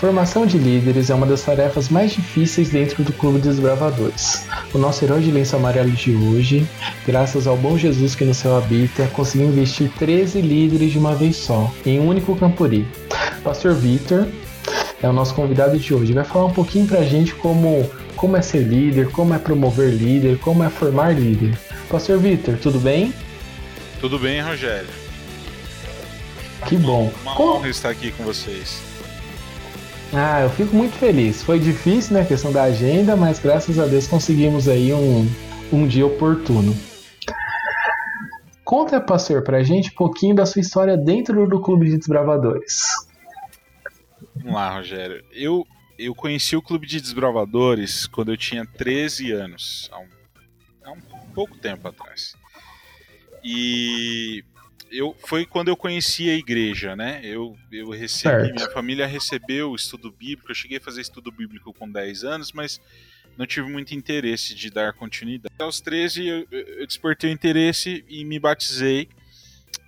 Formação de líderes é uma das tarefas mais difíceis dentro do Clube dos Bravadores. O nosso herói de lenço amarelo de hoje, graças ao bom Jesus que no céu habita, conseguiu investir 13 líderes de uma vez só, em um único campuri. Pastor Vitor é o nosso convidado de hoje. Vai falar um pouquinho pra gente como, como é ser líder, como é promover líder, como é formar líder. Pastor Vitor, tudo bem? Tudo bem, Rogério. Que bom. Uma honra estar aqui com vocês. Ah, eu fico muito feliz. Foi difícil, né, a questão da agenda, mas graças a Deus conseguimos aí um, um dia oportuno. Conta, pastor, pra gente um pouquinho da sua história dentro do Clube de Desbravadores. Vamos lá, Rogério. Eu, eu conheci o Clube de Desbravadores quando eu tinha 13 anos, há um, há um pouco tempo atrás. E eu foi quando eu conheci a igreja, né? Eu, eu recebi, certo. minha família recebeu o estudo bíblico. Eu cheguei a fazer estudo bíblico com 10 anos, mas não tive muito interesse de dar continuidade. Aos 13 eu, eu despertei o interesse e me batizei.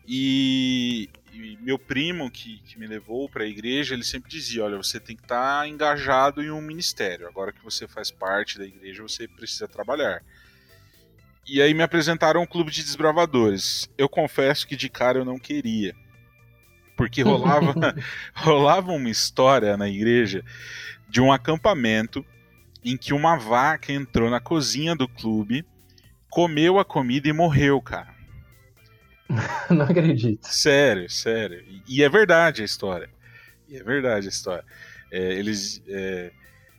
E, e meu primo que, que me levou para a igreja, ele sempre dizia: Olha, você tem que estar tá engajado em um ministério. Agora que você faz parte da igreja, você precisa trabalhar. E aí me apresentaram um clube de desbravadores. Eu confesso que de cara eu não queria. Porque rolava, rolava uma história na igreja de um acampamento em que uma vaca entrou na cozinha do clube, comeu a comida e morreu, cara. Não acredito. Sério, sério. E, é verdade a história. E é verdade a história. É, eles. É,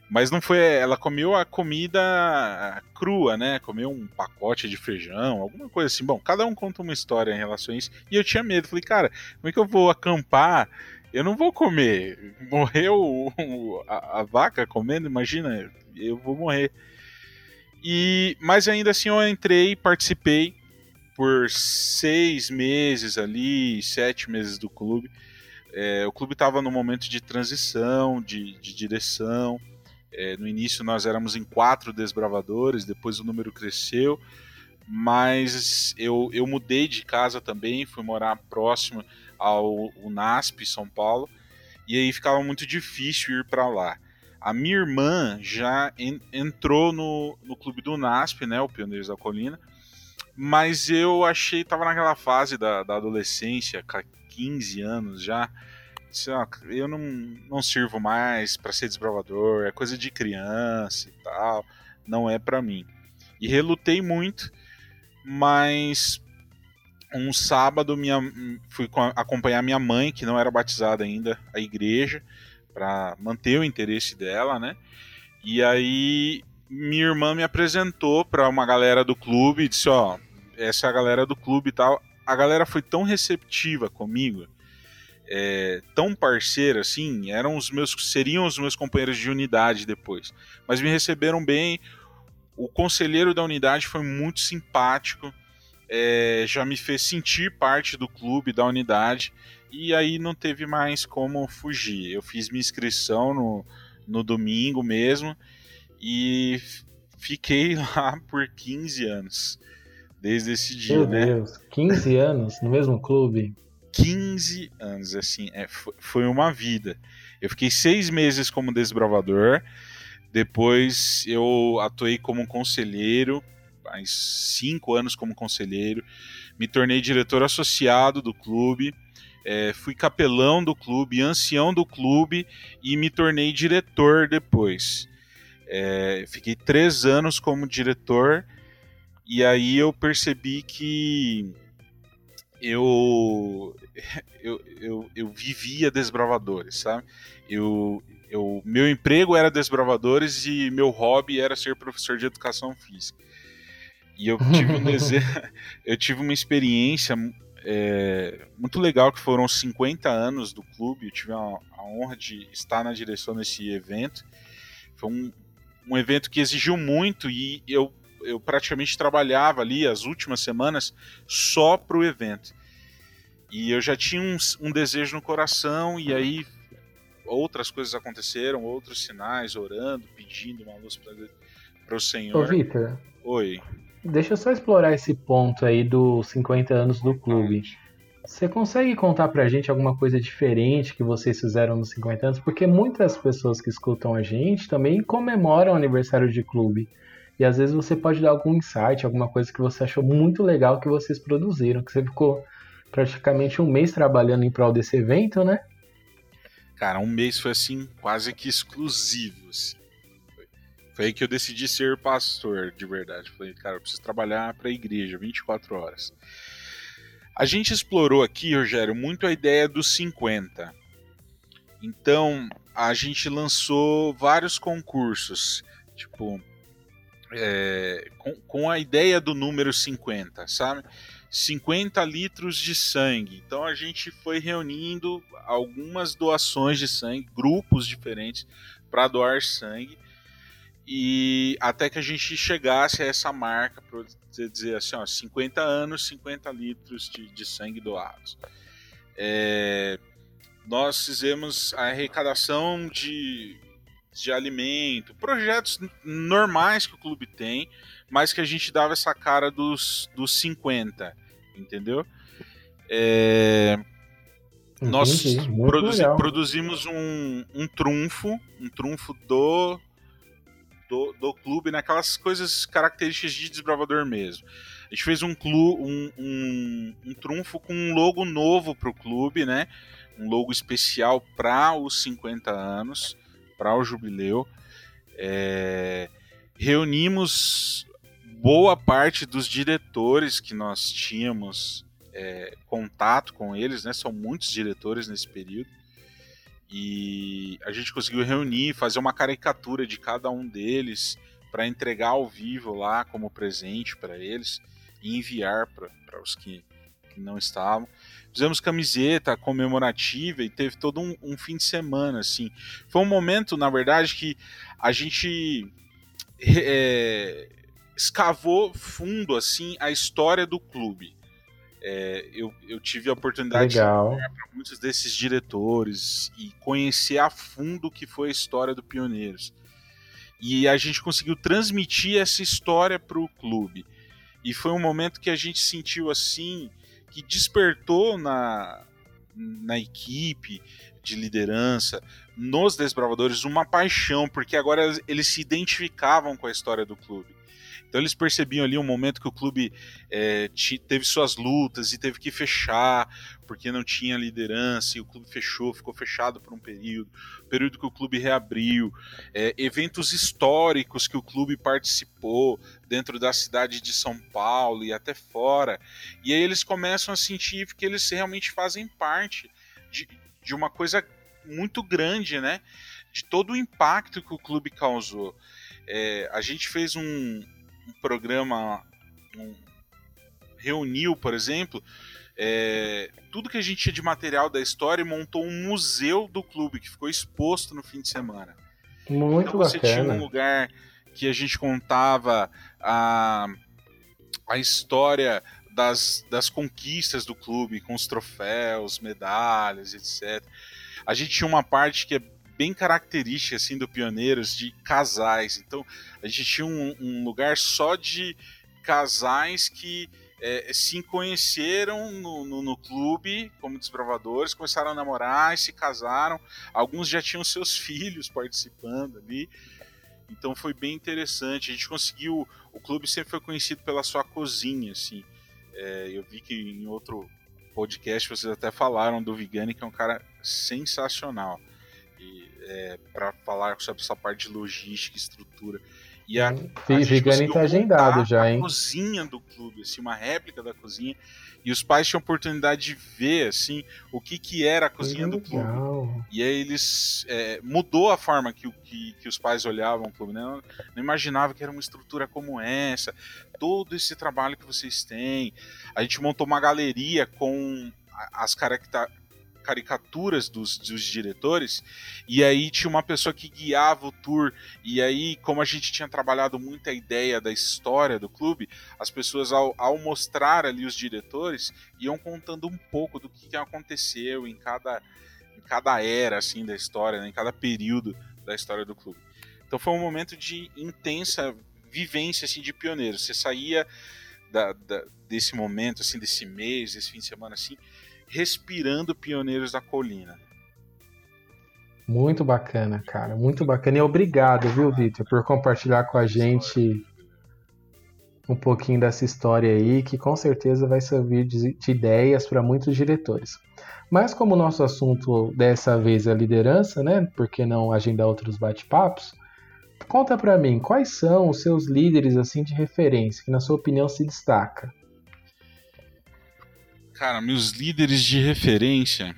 mas não foi. Ela comeu a comida crua, né? Comeu um pacote de feijão, alguma coisa assim. Bom, cada um conta uma história em relação a isso. E eu tinha medo. Falei, cara, como é que eu vou acampar? Eu não vou comer. Morreu a, a vaca comendo, imagina, eu vou morrer. E, mas ainda assim eu entrei, participei por seis meses ali, sete meses do clube. É, o clube estava no momento de transição, de, de direção. É, no início nós éramos em quatro desbravadores, depois o número cresceu, mas eu, eu mudei de casa também, fui morar próximo ao UNASP, São Paulo, e aí ficava muito difícil ir para lá. A minha irmã já en, entrou no, no clube do UNASP, né, o Pioneiros da Colina, mas eu achei, tava naquela fase da, da adolescência, 15 anos já, eu não, não sirvo mais para ser desbravador, é coisa de criança e tal, não é para mim. E relutei muito, mas um sábado minha, fui acompanhar minha mãe, que não era batizada ainda, a igreja, para manter o interesse dela, né? E aí minha irmã me apresentou para uma galera do clube e disse: Ó, essa é a galera do clube e tal. A galera foi tão receptiva comigo é, tão parceira assim, eram os meus, seriam os meus companheiros de unidade depois. Mas me receberam bem. O conselheiro da unidade foi muito simpático, é, já me fez sentir parte do clube, da unidade, e aí não teve mais como fugir. Eu fiz minha inscrição no, no domingo mesmo e fiquei lá por 15 anos. Desde esse dia, Meu né? Deus, 15 anos no mesmo clube? 15 anos, assim, é, foi uma vida. Eu fiquei seis meses como desbravador, depois eu atuei como conselheiro, mais cinco anos como conselheiro, me tornei diretor associado do clube, é, fui capelão do clube, ancião do clube e me tornei diretor depois. É, fiquei três anos como diretor e aí eu percebi que eu, eu, eu, eu vivia desbravadores, sabe? Eu, eu, meu emprego era desbravadores e meu hobby era ser professor de educação física. E eu tive um desejo, eu tive uma experiência é, muito legal que foram 50 anos do clube. Eu tive a, a, honra de estar na direção desse evento. Foi um, um evento que exigiu muito e eu eu praticamente trabalhava ali as últimas semanas só para o evento. E eu já tinha um, um, desejo no coração, e aí outras coisas aconteceram, outros sinais, orando, pedindo uma luz para o Senhor. Ô, Victor. Oi. Deixa eu só explorar esse ponto aí dos 50 anos do clube. Você consegue contar pra gente alguma coisa diferente que vocês fizeram nos 50 anos? Porque muitas pessoas que escutam a gente também comemoram o aniversário de clube. E às vezes você pode dar algum insight, alguma coisa que você achou muito legal que vocês produziram, que você ficou praticamente um mês trabalhando em prol desse evento, né? Cara, um mês foi assim, quase que exclusivo. Assim. Foi, aí que eu decidi ser pastor, de verdade. Falei, cara, eu preciso trabalhar para a igreja 24 horas. A gente explorou aqui, Rogério, muito a ideia dos 50. Então, a gente lançou vários concursos, tipo, é, com, com, a ideia do número 50, sabe? 50 litros de sangue. Então a gente foi reunindo algumas doações de sangue, grupos diferentes, para doar sangue. E até que a gente chegasse a essa marca, para dizer assim, ó, 50 anos, 50 litros de, de sangue doados. É, nós fizemos a arrecadação de, de alimento, projetos normais que o clube tem, mas que a gente dava essa cara dos, dos 50, entendeu? É, nós produzi, produzimos um, um trunfo, um trunfo do do, do clube naquelas coisas características de desbravador mesmo. A gente fez um, clu, um, um, um trunfo com um logo novo para o clube, né? Um logo especial para os 50 anos, para o jubileu. É, reunimos boa parte dos diretores que nós tínhamos é, contato com eles, né? São muitos diretores nesse período. E a gente conseguiu reunir, fazer uma caricatura de cada um deles para entregar ao vivo lá como presente para eles e enviar para os que, que, não estavam. Fizemos camiseta comemorativa e teve todo um, um, fim de semana assim. Foi um momento, na verdade, que a gente é, escavou fundo assim a história do clube. É, eu, eu, tive a oportunidade Legal. de para muitos desses diretores e conhecer a fundo o que foi a história do Pioneiros. E a gente conseguiu transmitir essa história para o clube. E foi um momento que a gente sentiu assim, que despertou na, na equipe de liderança, nos desbravadores, uma paixão, porque agora eles se identificavam com a história do clube. Então eles percebiam ali um momento que o clube é, teve suas lutas e teve que fechar porque não tinha liderança e o clube fechou, ficou fechado por um período, período que o clube reabriu, é, eventos históricos que o clube participou dentro da cidade de São Paulo e até fora. E aí eles começam a sentir que eles realmente fazem parte de, de uma coisa muito grande, né? De todo o impacto que o clube causou. É, a gente fez um, um programa um, reuniu, por exemplo, é, tudo que a gente tinha de material da história e montou um museu do clube que ficou exposto no fim de semana. Muito então você bacana. tinha um lugar que a gente contava a, a história das, das conquistas do clube, com os troféus, medalhas, etc. A gente tinha uma parte que é bem característica assim do Pioneiros de casais. Então a gente tinha um, um lugar só de casais que é, se conheceram no, no, no, clube como desbravadores, começaram a namorar e se casaram. Alguns já tinham seus filhos participando ali. Então foi bem interessante. A gente conseguiu. O clube sempre foi conhecido pela sua cozinha, assim. É, eu vi que em outro podcast vocês até falaram do Vigani, que é um cara sensacional é, para falar sobre essa parte de logística, estrutura. E a, hum, a tá agendado já, hein? A cozinha do clube, assim, uma réplica da cozinha. E os pais tinham oportunidade de ver, assim, o que que era a cozinha do clube. E aí eles... É, mudou a forma que, que, que os pais olhavam o clube, né? Não, não imaginava que era uma estrutura como essa. Todo esse trabalho que vocês têm. A gente montou uma galeria com as características caricaturas dos, dos diretores, e aí tinha uma pessoa que guiava o tour, e aí, como a gente tinha trabalhado muito a ideia da história do clube, as pessoas, ao, ao mostrar ali os diretores, iam contando um pouco do que, que aconteceu em cada, em cada era assim da história, né, em cada período da história do clube. Então foi um momento de intensa vivência assim, de pioneiro. Você saía da, da, desse momento, assim, desse mês, desse fim de semana, assim, respirando Pioneiros da Colina. Muito bacana, cara. Muito bacana. E obrigado, viu, Vitor, por compartilhar com a gente um pouquinho dessa história aí, que com certeza vai servir de, de ideias para muitos diretores. Mas como o nosso assunto dessa vez é liderança, né? Por que não agendar outros bate-papos? Conta para mim, quais são os seus líderes assim de referência, que na sua opinião se destaca? Cara, meus líderes de referência.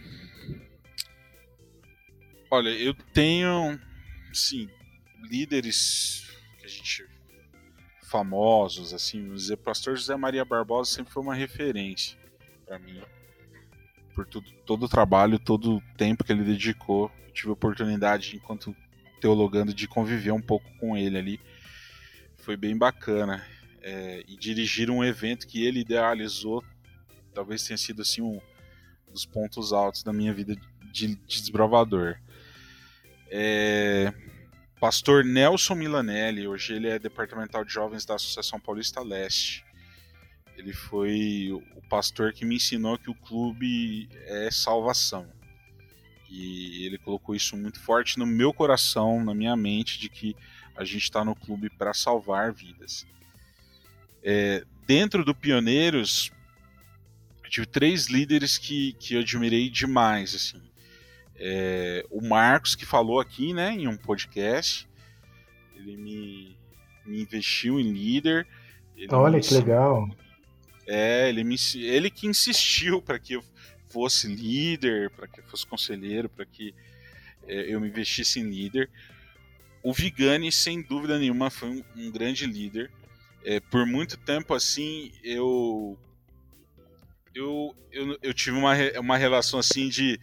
Olha, eu tenho, sim, líderes que a gente famosos, assim, o pastor José Maria Barbosa sempre foi uma referência para mim. Por tudo, todo o trabalho, todo o tempo que ele dedicou. Eu tive a oportunidade, enquanto teologando, de conviver um pouco com ele ali. Foi bem bacana. É, e dirigir um evento que ele idealizou, talvez tenha sido assim um dos pontos altos da minha vida de, de desbravador. É, Pastor Nelson Milanelli, hoje ele é departamental de jovens da Associação Paulista Leste. Ele foi o pastor que me ensinou que o clube é salvação. E ele colocou isso muito forte no meu coração, na minha mente, de que a gente está no clube para salvar vidas. É, dentro do Pioneiros, eu tive três líderes que, que eu admirei demais. Assim é, o Marcos, que falou aqui né, em um podcast, ele me, me investiu em líder. Olha que legal. É, ele, me, ele que insistiu para que eu fosse líder, para que eu fosse conselheiro, para que é, eu me investisse em líder. O Vigani, sem dúvida nenhuma, foi um, um grande líder. É, por muito tempo assim, eu eu, eu, eu tive uma, uma relação assim de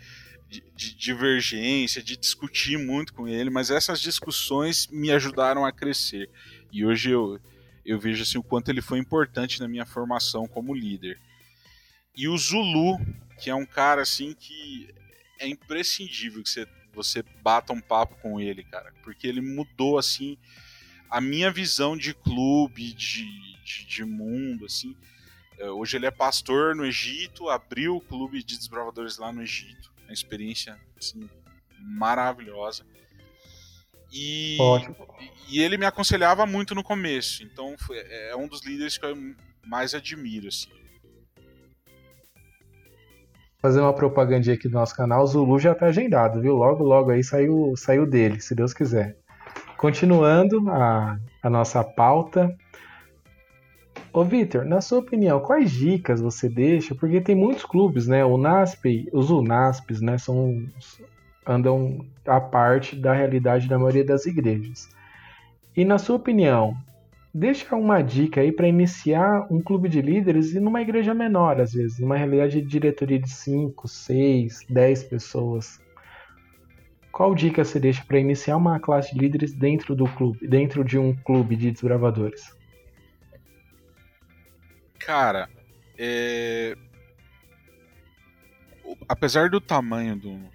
de, de divergência, de discutir muito com ele, mas essas discussões me ajudaram a crescer. E hoje eu, eu vejo assim, o quanto ele foi importante na minha formação como líder. E o Zulu, que é um cara assim que é imprescindível que você, você bata um papo com ele, cara, porque ele mudou assim a minha visão de clube, de, de, de mundo, assim. É, hoje ele é pastor no Egito, abriu o clube de desbravadores lá no Egito uma experiência assim, maravilhosa. E, e ele me aconselhava muito no começo, então foi, é um dos líderes que eu mais admiro. Assim. Fazer uma propagandinha aqui do nosso canal, o Zulu já tá agendado, viu? Logo, logo aí saiu, saiu dele, se Deus quiser. Continuando a, a nossa pauta, Ô Vitor, na sua opinião, quais dicas você deixa? Porque tem muitos clubes, né? O NASP, os UNASPs, né? São, andam à parte da realidade da maioria das igrejas. E na sua opinião, deixa uma dica aí para iniciar um clube de líderes e numa igreja menor, às vezes, numa realidade de diretoria de 5, 6, 10 pessoas. Qual dica você deixa para iniciar uma classe de líderes dentro do clube, dentro de um clube de desbravadores? Cara, é... apesar do tamanho do,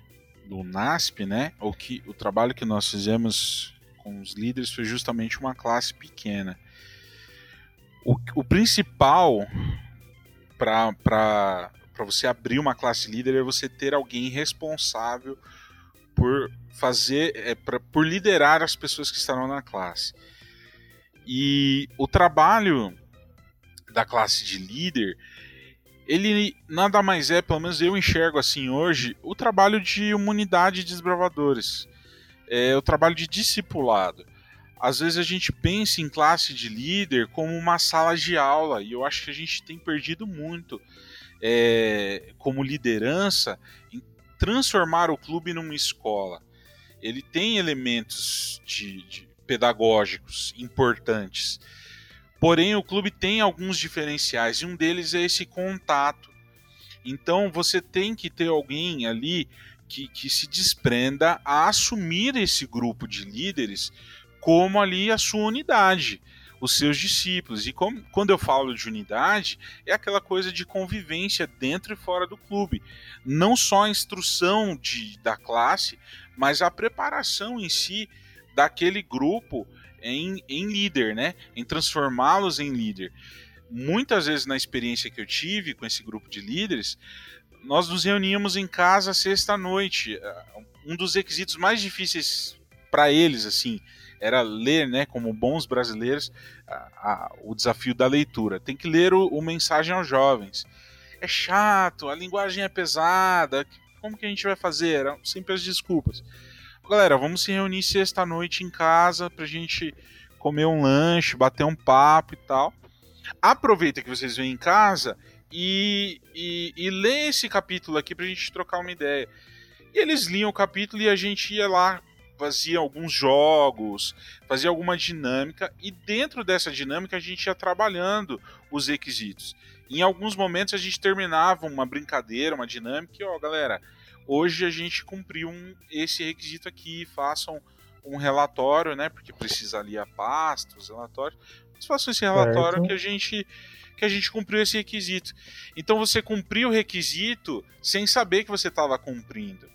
do NASP, né? O, que, o trabalho que nós fizemos com os líderes foi justamente uma classe pequena. O, o principal para você abrir uma classe líder é você ter alguém responsável por fazer, é, pra, por liderar as pessoas que estarão na classe. E o trabalho da classe de líder, ele nada mais é, pelo menos eu enxergo assim hoje, o trabalho de humanidade de desbravadores. É o trabalho de discipulado. Às vezes a gente pensa em classe de líder como uma sala de aula, e eu acho que a gente tem perdido muito é, como liderança em transformar o clube numa escola. Ele tem elementos de, de pedagógicos importantes Porém, o clube tem alguns diferenciais e um deles é esse contato. Então, você tem que ter alguém ali que, que se desprenda a assumir esse grupo de líderes como ali a sua unidade, os seus discípulos. E como, quando eu falo de unidade, é aquela coisa de convivência dentro e fora do clube. Não só a instrução de, da classe, mas a preparação em si daquele grupo em, em líder, né? Em transformá-los em líder. Muitas vezes na experiência que eu tive com esse grupo de líderes, nós nos reuníamos em casa sexta-noite. Um dos requisitos mais difíceis para eles, assim, era ler, né, como bons brasileiros, a, a, o desafio da leitura. Tem que ler o, o, Mensagem aos Jovens. É chato, a linguagem é pesada, como que a gente vai fazer? Eram sempre as desculpas. Galera, vamos se reunir sexta-noite em casa pra gente comer um lanche, bater um papo e tal. Aproveita que vocês vêm em casa e, e, e lê esse capítulo aqui pra gente trocar uma ideia. E eles liam o capítulo e a gente ia lá, fazia alguns jogos, fazia alguma dinâmica, e dentro dessa dinâmica a gente ia trabalhando os requisitos. Em alguns momentos a gente terminava uma brincadeira, uma dinâmica, e ó, galera, hoje a gente cumpriu um, esse requisito aqui, façam um relatório, né? Porque precisa ali a pasta, os relatórios. Mas façam esse relatório certo. que a gente que a gente cumpriu esse requisito. Então você cumpriu o requisito sem saber que você estava cumprindo.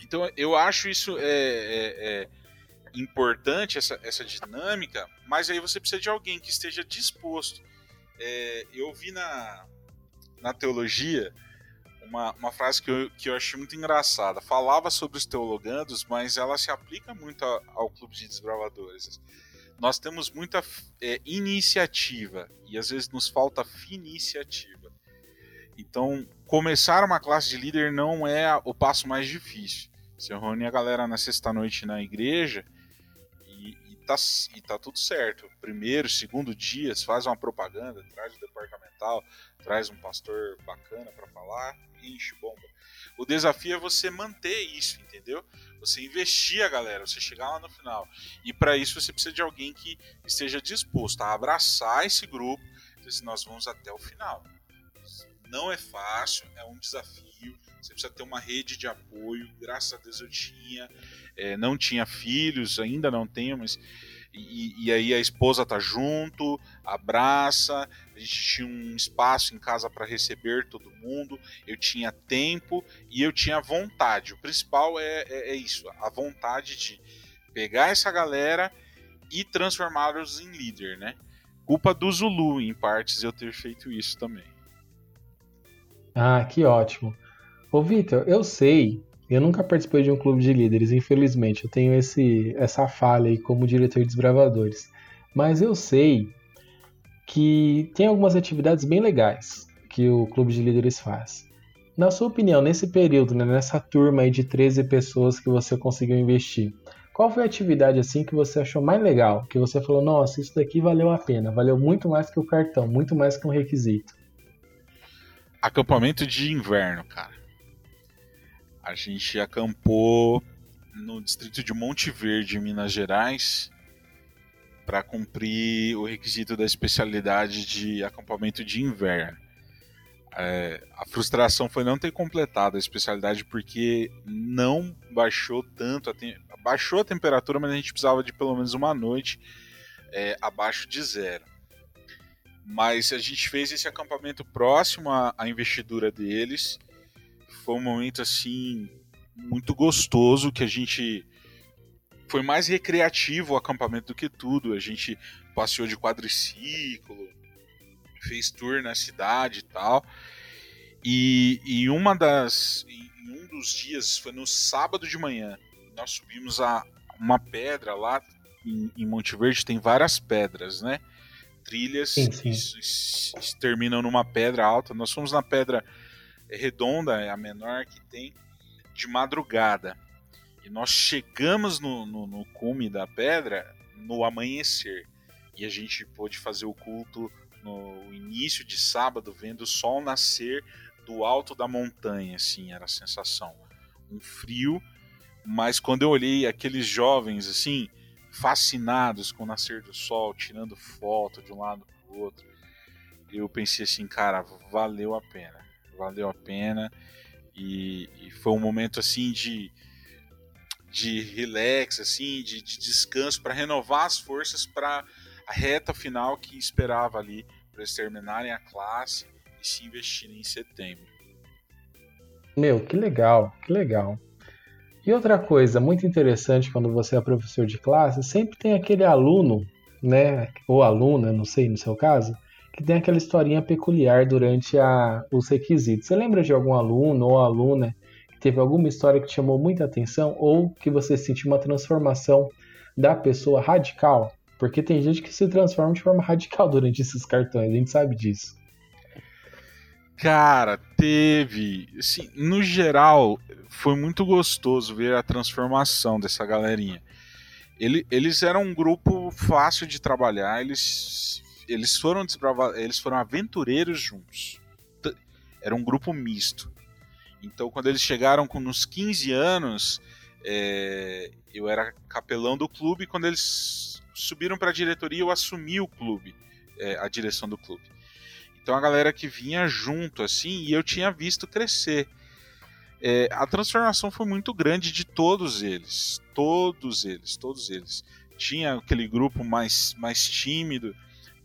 Então eu acho isso é, é, é, importante, essa, essa dinâmica, mas aí você precisa de alguém que esteja disposto. É, eu vi na, na teologia uma, uma frase que eu, que eu achei muito engraçada. Falava sobre os teologandos, mas ela se aplica muito ao, ao Clube de Desbravadores. Nós temos muita é, iniciativa e às vezes nos falta finiciativa. Então, começar uma classe de líder não é o passo mais difícil. Você reúne a galera na sexta-noite na igreja tá, e tá tudo certo. Primeiro, segundo dias, faz uma propaganda, traz o departamental, traz um pastor bacana para falar, enche bomba. O desafio é você manter isso, entendeu? Você investir a galera, você chegar lá no final. E para isso você precisa de alguém que esteja disposto a abraçar esse grupo, dizer nós vamos até o final. Não é fácil, é um desafio. Você precisa ter uma rede de apoio. Graças a Deus eu tinha. É, não tinha filhos, ainda não tenho, mas. E, e, aí a esposa tá junto, abraça. A gente tinha um espaço em casa para receber todo mundo. Eu tinha tempo e eu tinha vontade. O principal é, é, é isso: a vontade de pegar essa galera e transformá-los em líder, né? Culpa do Zulu, em partes, eu ter feito isso também. Ah, que ótimo. Ô, Vitor, eu sei, eu nunca participei de um clube de líderes, infelizmente. Eu tenho esse, essa falha aí como diretor de desbravadores. Mas eu sei que tem algumas atividades bem legais que o clube de líderes faz. Na sua opinião, nesse período, né, nessa turma aí de 13 pessoas que você conseguiu investir, qual foi a atividade assim que você achou mais legal? Que você falou, nossa, isso daqui valeu a pena, valeu muito mais que o cartão, muito mais que um requisito. Acampamento de inverno, cara. A gente acampou no distrito de Monte Verde, Minas Gerais, para cumprir o requisito da especialidade de acampamento de inverno. É, a frustração foi não ter completado a especialidade porque não baixou tanto, a baixou a temperatura, mas a gente precisava de pelo menos uma noite é, abaixo de zero. Mas a gente fez esse acampamento próximo à, à investidura deles. Foi um momento assim muito gostoso que a gente foi mais recreativo o acampamento do que tudo. A gente passeou de quadriciclo, fez tour na cidade e tal. E, e uma das em um dos dias foi no sábado de manhã. Nós subimos a uma pedra lá em, em Monte Verde tem várias pedras, né? trilhas sim, sim. terminam numa pedra alta. Nós fomos na pedra redonda, é a menor que tem, de madrugada. E nós chegamos no, no, no cume da pedra no amanhecer. E a gente pôde fazer o culto no início de sábado, vendo o sol nascer do alto da montanha, assim, era a sensação. Um frio, mas quando eu olhei aqueles jovens, assim, fascinados com o nascer do sol, tirando foto de um lado para o outro. Eu pensei assim, cara, valeu a pena, valeu a pena e, e foi um momento assim de de relax, assim, de, de descanso para renovar as forças para a reta final que esperava ali para eles terminarem a classe e se investirem em setembro. Meu, que legal, que legal. E outra coisa muito interessante quando você é professor de classe, sempre tem aquele aluno, né, ou aluna, não sei no seu caso, que tem aquela historinha peculiar durante a, os requisitos. Você lembra de algum aluno ou aluna que teve alguma história que te chamou muita atenção ou que você sentiu uma transformação da pessoa radical? Porque tem gente que se transforma de forma radical durante esses cartões, a gente sabe disso. Cara, teve. Assim, no geral, foi muito gostoso ver a transformação dessa galerinha. Ele, eles eram um grupo fácil de trabalhar, eles, eles, foram eles foram aventureiros juntos. Era um grupo misto. Então, quando eles chegaram com nos 15 anos, é, eu era capelão do clube. Quando eles subiram para a diretoria, eu assumi o clube, é, a direção do clube. Então, a galera que vinha junto, assim, e eu tinha visto crescer. É, a transformação foi muito grande de todos eles. Todos eles, todos eles. Tinha aquele grupo mais, mais tímido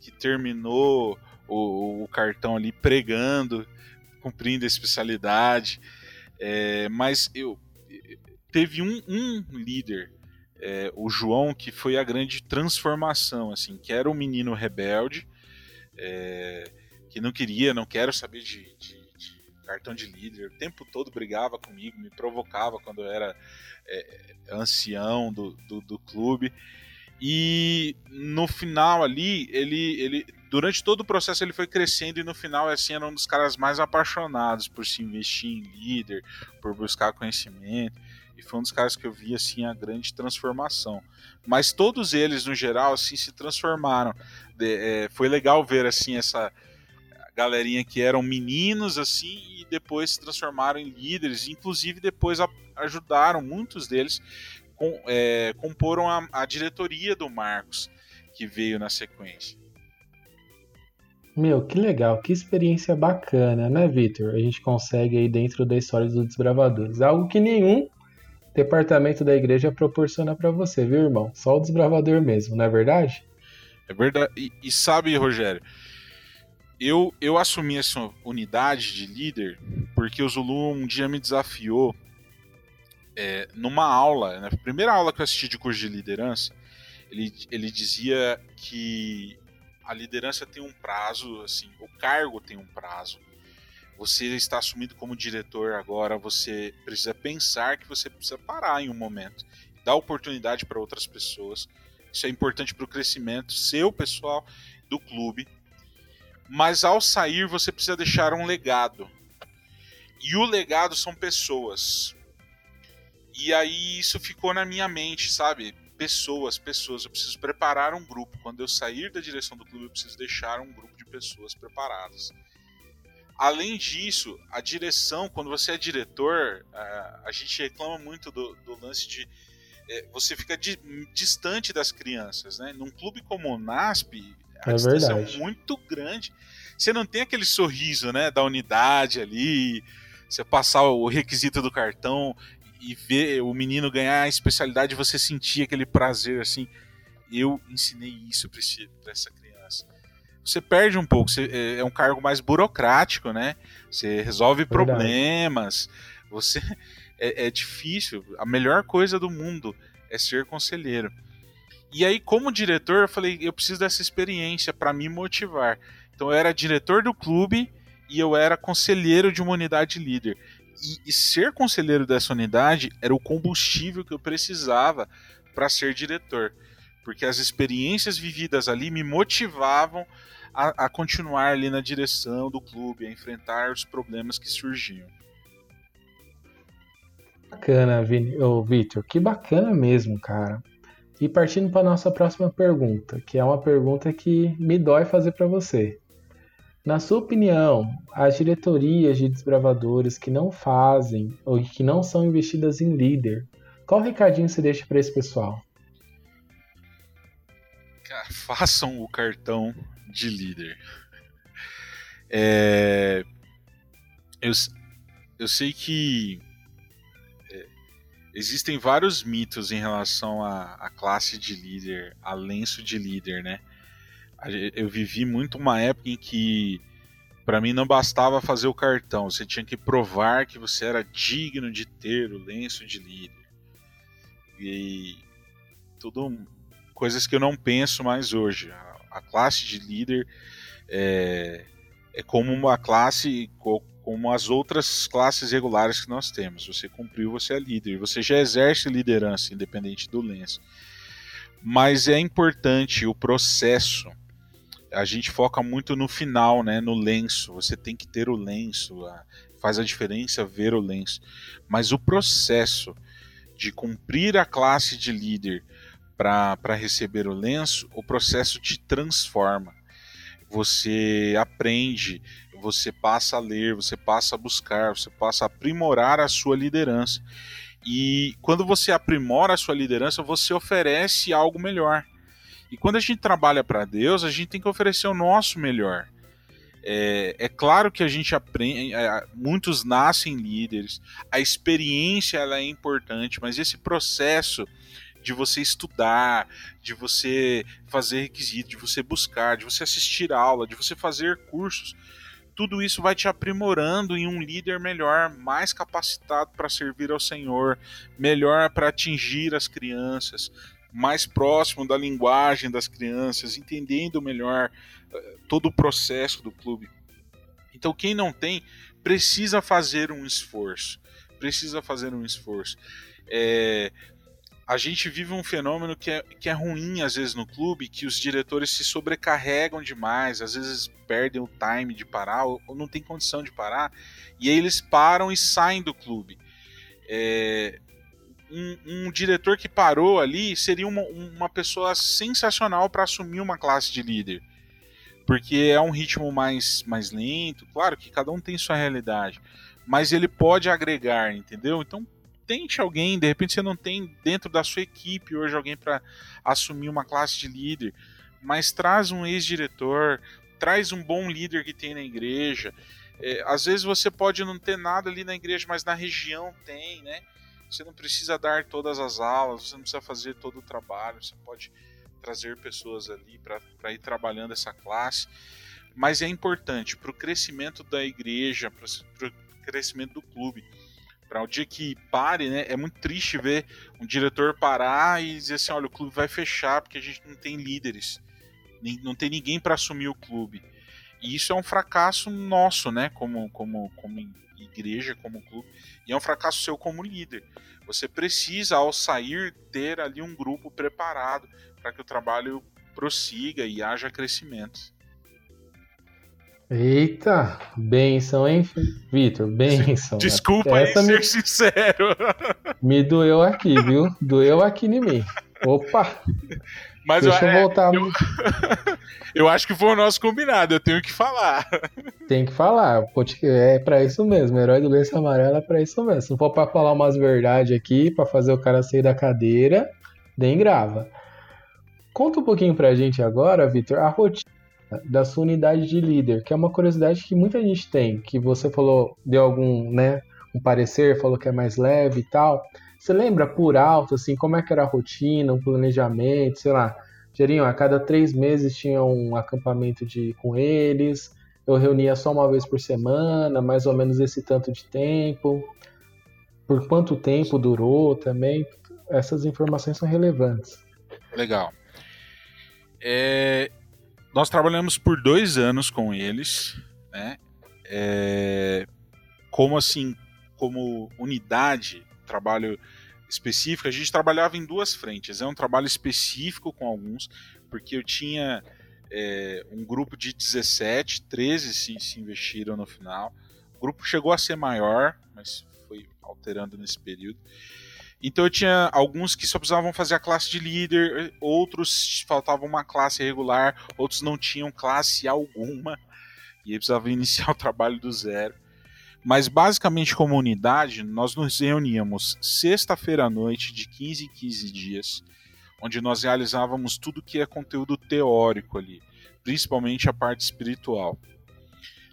que terminou o, o cartão ali pregando, cumprindo a especialidade. É, mas eu teve um, um líder, é, o João, que foi a grande transformação, assim, que era um menino rebelde, é, que não queria, não quero saber de, de cartão de líder, o tempo todo brigava comigo, me provocava quando eu era é, ancião do, do, do, clube. E no final ali, ele, ele durante todo o processo ele foi crescendo e no final assim era um dos caras mais apaixonados por se investir em líder, por buscar conhecimento. E foi um dos caras que eu vi assim a grande transformação. Mas todos eles no geral assim se transformaram. De, é, foi legal ver assim essa galerinha que eram meninos assim e depois se transformaram em líderes, inclusive depois a, ajudaram muitos deles com, é, comporam a, a diretoria do Marcos que veio na sequência. Meu, que legal, que experiência bacana, né, Vitor? A gente consegue aí dentro da história dos desbravadores, algo que nenhum departamento da igreja proporciona para você, viu, irmão? Só o desbravador mesmo, não é verdade? É verdade. E, e sabe, Rogério, eu, eu assumi essa unidade de líder porque o Zulu um dia me desafiou é, numa aula, na primeira aula que eu assisti de curso de liderança, ele, ele dizia que a liderança tem um prazo, assim, o cargo tem um prazo. Você está assumido como diretor agora, você precisa pensar que você precisa parar em um momento, dar oportunidade para outras pessoas. Isso é importante para o crescimento seu pessoal do clube mas ao sair você precisa deixar um legado. E o legado são pessoas. E aí isso ficou na minha mente, sabe? Pessoas, pessoas. Eu preciso preparar um grupo. Quando eu sair da direção do clube, eu preciso deixar um grupo de pessoas preparadas. Além disso, a direção, quando você é diretor, a, gente reclama muito do, do lance de é, você fica di, distante das crianças, né? Num clube como o NASP, a é distância verdade. é muito grande. Você não tem aquele sorriso, né, da unidade ali, você passar o requisito do cartão e ver o menino ganhar a especialidade, você sentir aquele prazer assim. Eu ensinei isso para essa criança. Você perde um pouco, você, é, é um cargo mais burocrático, né? Você resolve verdade. problemas, você é, é difícil. A melhor coisa do mundo é ser conselheiro. E aí, como diretor, eu falei, eu preciso dessa experiência para me motivar. Então, eu era diretor do clube e eu era conselheiro de uma unidade líder. E, e ser conselheiro dessa unidade era o combustível que eu precisava para ser diretor. Porque as experiências vividas ali me motivavam a, a continuar ali na direção do clube, a enfrentar os problemas que surgiam. Bacana, Vitor, que bacana mesmo, cara. E partindo para nossa próxima pergunta, que é uma pergunta que me dói fazer para você. Na sua opinião, as diretorias de desbravadores que não fazem ou que não são investidas em líder, qual recadinho você deixa para esse pessoal? façam o cartão de líder. É, eu, eu sei que existem vários mitos em relação à, à classe de líder, a lenço de líder, né? Eu vivi muito uma época em que para mim não bastava fazer o cartão, você tinha que provar que você era digno de ter o lenço de líder. E tudo coisas que eu não penso mais hoje. A classe de líder é, é como uma classe, como as outras classes regulares que nós temos. Você cumpriu, você é líder. Você já exerce liderança, independente do lenço. Mas é importante o processo. A gente foca muito no final, né, no lenço. Você tem que ter o lenço. Faz a diferença ver o lenço. Mas o processo de cumprir a classe de líder para receber o lenço, o processo te transforma. Você aprende, você passa a ler, você passa a buscar, você passa a aprimorar a sua liderança. E quando você aprimora a sua liderança, você oferece algo melhor. E quando a gente trabalha para Deus, a gente tem que oferecer o nosso melhor. É, é, claro que a gente aprende, é, muitos nascem líderes, a experiência ela é importante, mas esse processo de você estudar, de você fazer requisito, de você buscar, de você assistir aula, de você fazer cursos, tudo isso vai te aprimorando em um líder melhor, mais capacitado para servir ao Senhor, melhor para atingir as crianças, mais próximo da linguagem das crianças, entendendo melhor uh, todo o processo do clube. Então, quem não tem, precisa fazer um esforço. Precisa fazer um esforço. É, a gente vive um fenômeno que é, que é ruim às vezes no clube, que os diretores se sobrecarregam demais, às vezes perdem o time de parar ou, ou não tem condição de parar, e aí eles param e saem do clube. É, um, um, diretor que parou ali seria uma, uma pessoa sensacional para assumir uma classe de líder. Porque é um ritmo mais, mais lento, claro que cada um tem sua realidade, mas ele pode agregar, entendeu? Então tente alguém, de repente você não tem dentro da sua equipe hoje alguém para assumir uma classe de líder, mas traz um ex-diretor, traz um bom líder que tem na igreja. É, às vezes você pode não ter nada ali na igreja, mas na região tem, né? Você não precisa dar todas as aulas, você não precisa fazer todo o trabalho, você pode trazer pessoas ali para ir trabalhando essa classe. Mas é importante para o crescimento da igreja, para o crescimento do clube para o dia que pare, né? É muito triste ver um diretor parar e dizer assim, olha, o clube vai fechar porque a gente não tem líderes, não tem ninguém para assumir o clube. E isso é um fracasso nosso, né? Como, como, como igreja, como clube, e é um fracasso seu como líder. Você precisa, ao sair, ter ali um grupo preparado para que o trabalho prossiga e haja crescimento. Eita, benção, hein, Vitor? Benção. Desculpa Essa aí me... ser sincero. Me doeu aqui, viu? Doeu aqui em mim. Opa! Mas Deixa eu, eu voltar. Eu... eu acho que foi o nosso combinado, eu tenho que falar. Tem que falar, é para isso mesmo. Herói do lenço amarelo é pra isso mesmo. Se não for pra falar umas verdades aqui, para fazer o cara sair da cadeira, nem grava. Conta um pouquinho pra gente agora, Vitor, a rotina da sua unidade de líder, que é uma curiosidade que muita gente tem, que você falou, deu algum, né, um parecer, falou que é mais leve e tal. Você lembra por alto, assim, como é que era a rotina, um planejamento, sei lá, Gerinho, a cada três meses tinha um acampamento de, com eles, eu reunia só uma vez por semana, mais ou menos esse tanto de tempo, por quanto tempo durou também, essas informações são relevantes. Legal. É, nós trabalhamos por dois anos com eles, né? É, como assim, como unidade, trabalho específico, a gente trabalhava em duas frentes. É um trabalho específico com alguns, porque eu tinha é, um grupo de 17, 13 se, se investiram no final. O grupo chegou a ser maior, mas foi alterando nesse período. Então eu tinha alguns que só precisavam fazer a classe de líder, outros faltava uma classe regular, outros não tinham classe alguma e aí precisava iniciar o trabalho do zero. Mas basicamente como unidade, nós nos reuníamos sexta-feira à noite de 15 em 15 dias, onde nós realizávamos tudo que é conteúdo teórico ali, principalmente a parte espiritual.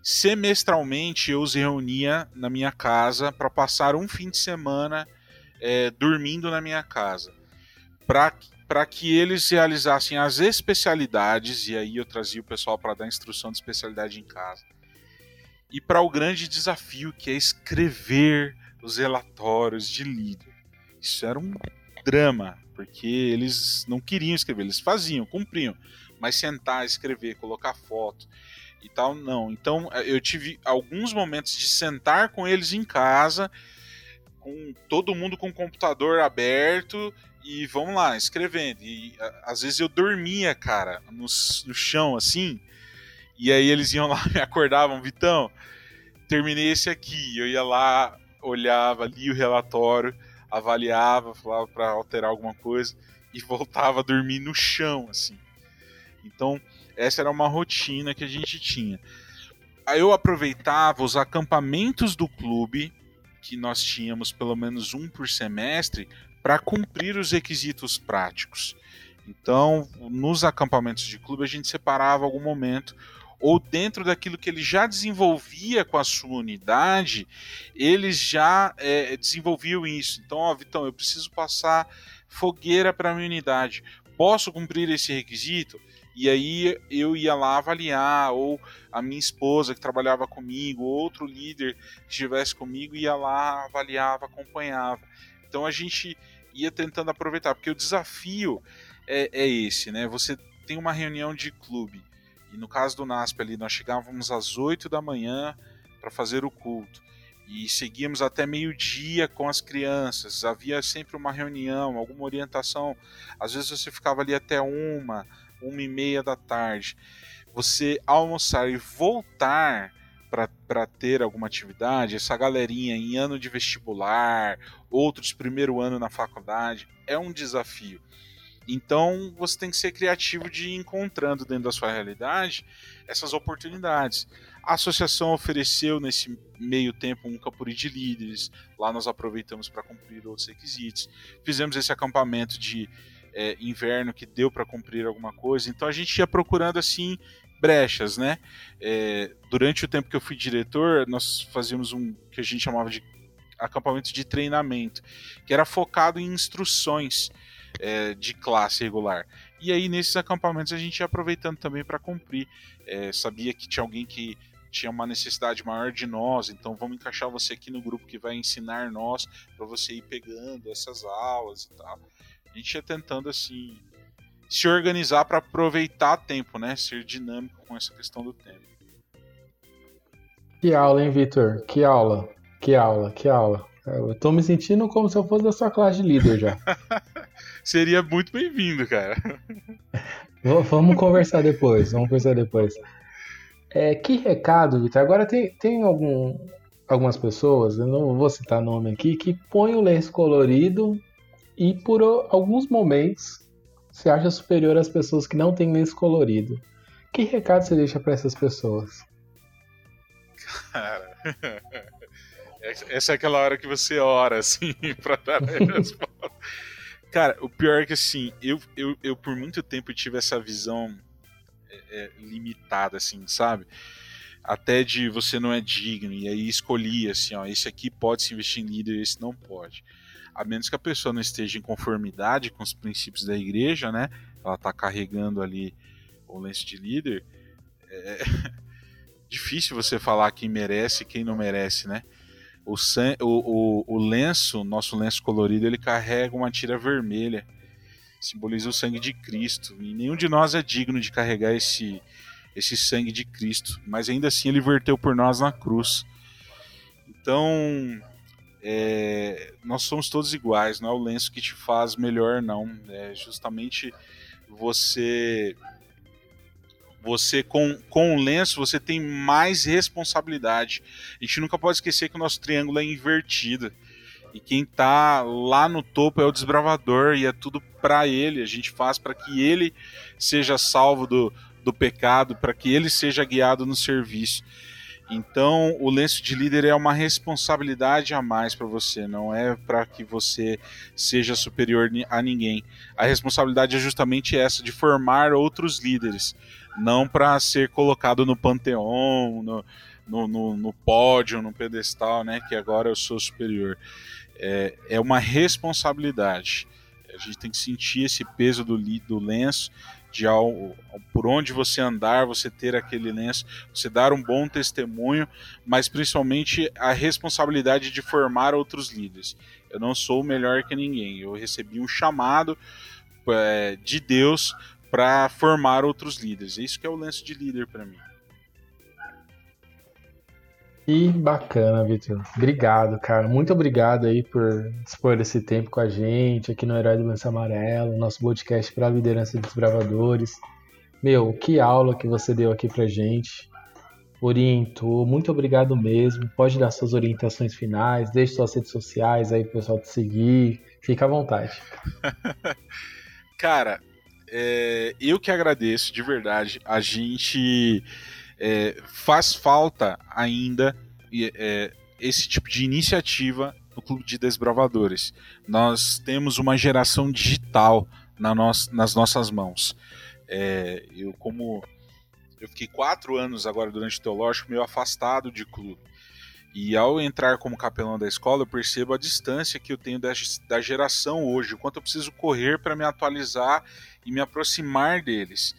Semestralmente eu os reunia na minha casa para passar um fim de semana é, dormindo na minha casa. Para que eles realizassem as especialidades, e aí eu trazia o pessoal para dar instrução de especialidade em casa. E para o grande desafio que é escrever os relatórios de líder. Isso era um drama, porque eles não queriam escrever, eles faziam, cumpriam, mas sentar, escrever, colocar foto e tal, não. Então eu tive alguns momentos de sentar com eles em casa, com todo mundo com o computador aberto e vamos lá, escrevendo. E às vezes eu dormia, cara, no, no chão assim, e aí eles iam lá, me acordavam, Vitão, terminei esse aqui. Eu ia lá, olhava, lia o relatório, avaliava, falava para alterar alguma coisa e voltava a dormir no chão, assim. Então, essa era uma rotina que a gente tinha. Aí eu aproveitava os acampamentos do clube, que nós tínhamos pelo menos um por semestre, para cumprir os requisitos práticos. Então, nos acampamentos de clube, a gente separava algum momento, ou dentro daquilo que ele já desenvolvia com a sua unidade, eles já é, desenvolviam isso. Então, ó, Vitão, eu preciso passar fogueira para minha unidade. Posso cumprir esse requisito? E aí eu ia lá avaliar, ou a minha esposa que trabalhava comigo, outro líder que estivesse comigo, ia lá, avaliava, acompanhava. Então a gente ia tentando aproveitar, porque o desafio é, é esse, né? Você tem uma reunião de clube, e no caso do NASP ali, nós chegávamos às 8 da manhã para fazer o culto. E seguíamos até meio-dia com as crianças. Havia sempre uma reunião, alguma orientação. Às vezes você ficava ali até uma, uma e meia da tarde. Você almoçar e voltar para ter alguma atividade, essa galerinha em ano de vestibular, outros primeiro ano na faculdade, é um desafio. Então você tem que ser criativo de ir encontrando dentro da sua realidade essas oportunidades. A associação ofereceu nesse meio tempo um campuri de líderes, lá nós aproveitamos para cumprir outros requisitos. Fizemos esse acampamento de é, inverno que deu para cumprir alguma coisa. Então a gente ia procurando assim brechas, né? É, durante o tempo que eu fui diretor, nós fazíamos um que a gente chamava de acampamento de treinamento, que era focado em instruções é, de classe regular. E aí nesses acampamentos a gente ia aproveitando também para cumprir. É, sabia que tinha alguém que tinha uma necessidade maior de nós, então vamos encaixar você aqui no grupo que vai ensinar nós para você ir pegando essas aulas e tal. A gente ia tentando assim se organizar para aproveitar tempo, né? Ser dinâmico com essa questão do tempo. Que aula, hein, Vitor? Que aula, que aula, que aula. Eu tô me sentindo como se eu fosse da sua classe de líder já. Seria muito bem-vindo, cara. vamos conversar depois, vamos conversar depois. É, que recado, Vitor? Agora tem, tem algum, algumas pessoas, eu não vou citar nome aqui, que põem o lenço colorido e por alguns momentos se acha superior às pessoas que não têm lenço colorido. Que recado você deixa para essas pessoas? Cara, essa é aquela hora que você ora, assim, pra dar a resposta. Cara, o pior é que, assim, eu, eu, eu por muito tempo tive essa visão é, é, limitada, assim, sabe? Até de você não é digno, e aí escolhi, assim, ó, esse aqui pode se investir em líder, esse não pode a menos que a pessoa não esteja em conformidade com os princípios da igreja, né? Ela está carregando ali o lenço de líder. É difícil você falar quem merece e quem não merece, né? O, o, o, o lenço, nosso lenço colorido, ele carrega uma tira vermelha, simboliza o sangue de Cristo. E nenhum de nós é digno de carregar esse, esse sangue de Cristo, mas ainda assim ele verteu por nós na cruz. Então, é, nós somos todos iguais, não é o lenço que te faz melhor, não. É justamente você. Você com, com o lenço você tem mais responsabilidade. A gente nunca pode esquecer que o nosso triângulo é invertido. E quem tá lá no topo é o desbravador e é tudo para ele. A gente faz para que ele seja salvo do, do pecado, para que ele seja guiado no serviço. Então, o lenço de líder é uma responsabilidade a mais para você, não é para que você seja superior a ninguém. A responsabilidade é justamente essa, de formar outros líderes, não para ser colocado no panteão, no, no, no, no, pódio, no pedestal, né, que agora eu sou superior. É, é uma responsabilidade. A gente tem que sentir esse peso do, do lenço de ao, por onde você andar, você ter aquele lenço, você dar um bom testemunho, mas principalmente a responsabilidade de formar outros líderes. Eu não sou melhor que ninguém, eu recebi um chamado é, de Deus para formar outros líderes. É isso que é o lance de líder para mim. Que bacana, Vitor. Obrigado, cara. Muito obrigado aí por dispor esse tempo com a gente aqui no Herói do Lança Amarelo, nosso podcast para a liderança dos bravadores. Meu, que aula que você deu aqui pra gente. Orientou, muito obrigado mesmo. Pode dar suas orientações finais, deixe suas redes sociais aí pro pessoal te seguir. Fica à vontade. Cara, é, eu que agradeço, de verdade. A gente é, faz falta ainda é, esse tipo de iniciativa no Clube de Desbravadores. Nós temos uma geração digital na no nas nossas mãos. É, eu, como eu fiquei quatro anos agora durante o teológico meio afastado de clube. E ao entrar como capelão da escola, eu percebo a distância que eu tenho da, da geração hoje, o quanto eu preciso correr para me atualizar e me aproximar deles.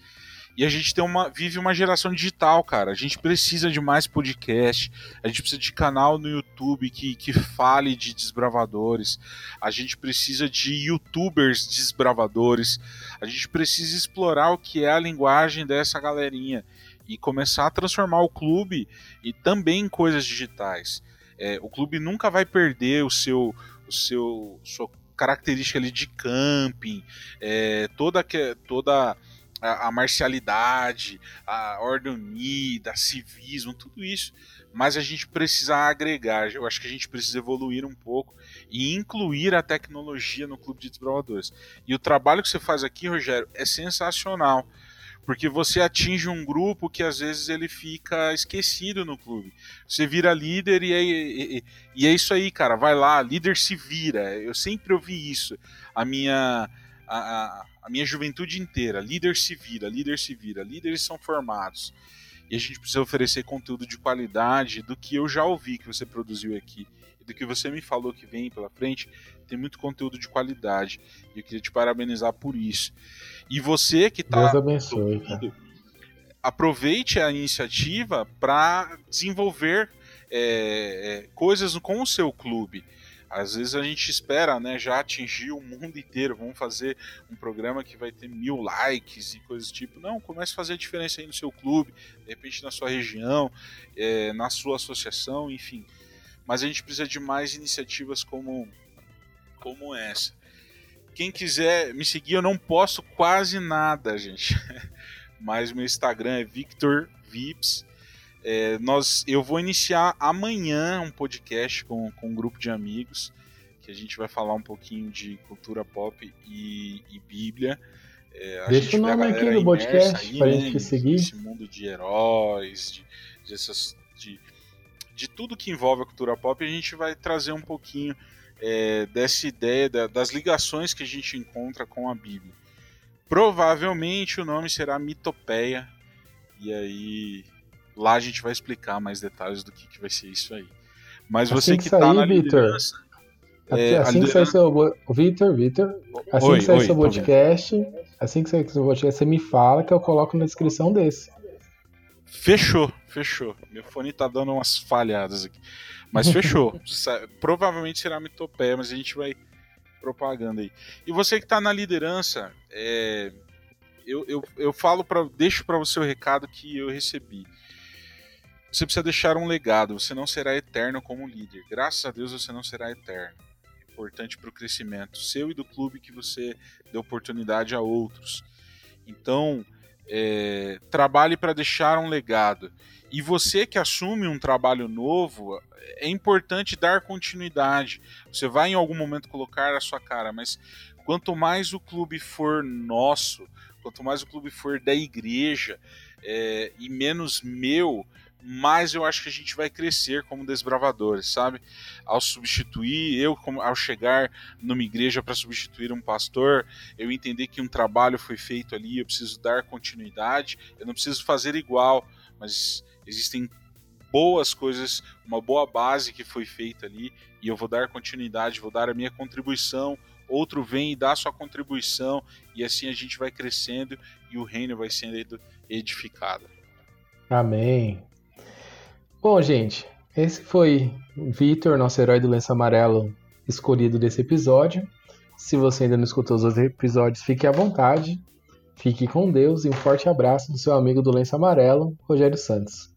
E a gente tem uma, vive uma geração digital, cara. A gente precisa de mais podcast, a gente precisa de canal no YouTube que, que fale de desbravadores, a gente precisa de youtubers desbravadores, a gente precisa explorar o que é a linguagem dessa galerinha e começar a transformar o clube e também em coisas digitais. É, o clube nunca vai perder o seu, o seu sua característica ali de camping, é, toda que toda a, a marcialidade, a ordem unida, civismo, tudo isso. Mas a gente precisa agregar, eu acho que a gente precisa evoluir um pouco e incluir a tecnologia no Clube de Desbravadores. E o trabalho que você faz aqui, Rogério, é sensacional porque você atinge um grupo que às vezes ele fica esquecido no clube. Você vira líder e é, e, e é isso aí, cara. Vai lá, líder se vira. Eu sempre ouvi isso. A minha a, a minha juventude inteira. Líder se vira, líder se vira, líderes são formados. E a gente precisa oferecer conteúdo de qualidade do que eu já ouvi que você produziu aqui do que você me falou que vem pela frente. Tem muito conteúdo de qualidade. E eu queria te parabenizar por isso. E você que está. Aproveite a iniciativa para desenvolver é, coisas com o seu clube. Às vezes a gente espera, né, já atingir o mundo inteiro. Vamos fazer um programa que vai ter mil likes e coisas do tipo. Não, comece a fazer a diferença aí no seu clube, de repente na sua região, é, na sua associação, enfim. Mas a gente precisa de mais iniciativas como, como essa. Quem quiser me seguir, eu não posto quase nada, gente. Mas meu Instagram é Victor Vips. É, nós, eu vou iniciar amanhã um podcast com, com um grupo de amigos que a gente vai falar um pouquinho de cultura pop e, e Bíblia. É, Deixa o nome aqui no podcast para a gente seguir. Esse mundo de heróis, de, de, essas, de, de tudo que envolve a cultura pop, a gente vai trazer um pouquinho é, dessa ideia da, das ligações que a gente encontra com a Bíblia. Provavelmente o nome será Mitopeia, e aí Lá a gente vai explicar mais detalhes do que, que vai ser isso aí. Mas assim você que, que tá na liderança... É, assim que sair seu. Vitor, Vitor, assim oi, que sair oi, seu podcast, assim que sair seu podcast, você me fala que eu coloco na descrição desse. Fechou, fechou. Meu fone tá dando umas falhadas aqui. Mas fechou. Provavelmente será mitopé, mas a gente vai propagando aí. E você que tá na liderança, é, eu, eu, eu falo para deixo para você o recado que eu recebi. Você precisa deixar um legado, você não será eterno como líder. Graças a Deus você não será eterno. Importante para o crescimento seu e do clube que você dê oportunidade a outros. Então, é, trabalhe para deixar um legado. E você que assume um trabalho novo, é importante dar continuidade. Você vai em algum momento colocar a sua cara, mas quanto mais o clube for nosso, quanto mais o clube for da igreja é, e menos meu, mais eu acho que a gente vai crescer como desbravadores, sabe? Ao substituir, eu ao chegar numa igreja para substituir um pastor, eu entender que um trabalho foi feito ali, eu preciso dar continuidade, eu não preciso fazer igual, mas existem boas coisas, uma boa base que foi feita ali, e eu vou dar continuidade, vou dar a minha contribuição, outro vem e dá sua contribuição, e assim a gente vai crescendo e o reino vai sendo edificado. Amém. Bom, gente, esse foi Vitor, nosso herói do lenço amarelo escolhido desse episódio. Se você ainda não escutou os outros episódios, fique à vontade. Fique com Deus e um forte abraço do seu amigo do Lenço Amarelo, Rogério Santos.